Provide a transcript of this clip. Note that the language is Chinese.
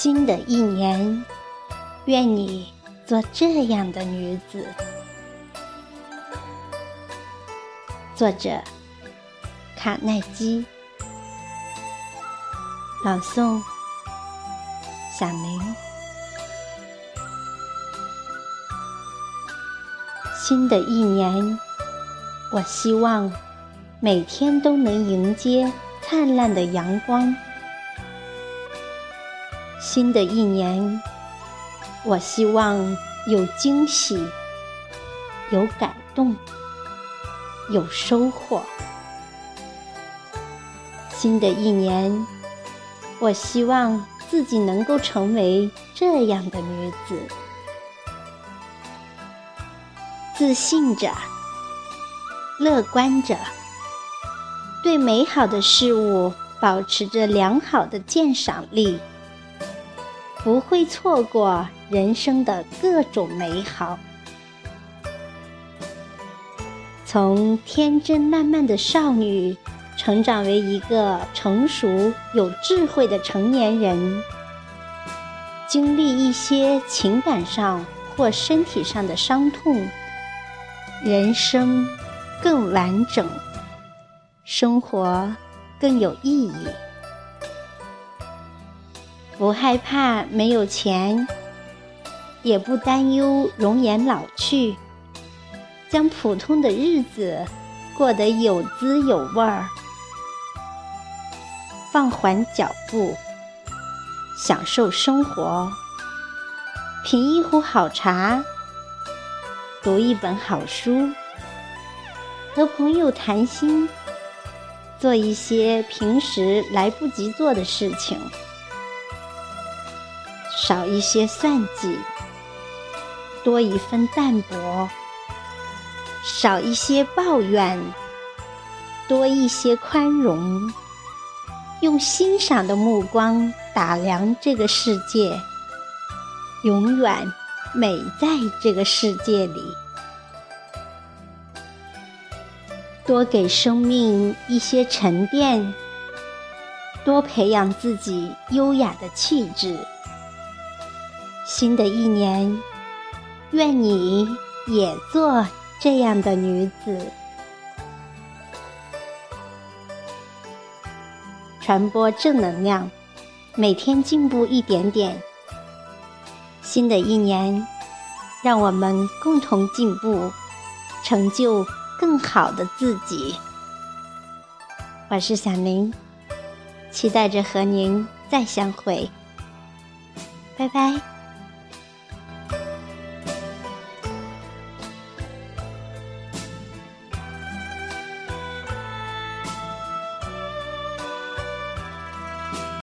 新的一年，愿你做这样的女子。作者：卡耐基，朗诵：小明。新的一年，我希望每天都能迎接灿烂的阳光。新的一年，我希望有惊喜，有感动，有收获。新的一年，我希望自己能够成为这样的女子：自信着，乐观着，对美好的事物保持着良好的鉴赏力。不会错过人生的各种美好。从天真烂漫的少女，成长为一个成熟有智慧的成年人，经历一些情感上或身体上的伤痛，人生更完整，生活更有意义。不害怕没有钱，也不担忧容颜老去，将普通的日子过得有滋有味儿。放缓脚步，享受生活，品一壶好茶，读一本好书，和朋友谈心，做一些平时来不及做的事情。少一些算计，多一分淡泊；少一些抱怨，多一些宽容。用欣赏的目光打量这个世界，永远美在这个世界里。多给生命一些沉淀，多培养自己优雅的气质。新的一年，愿你也做这样的女子，传播正能量，每天进步一点点。新的一年，让我们共同进步，成就更好的自己。我是小明，期待着和您再相会。拜拜。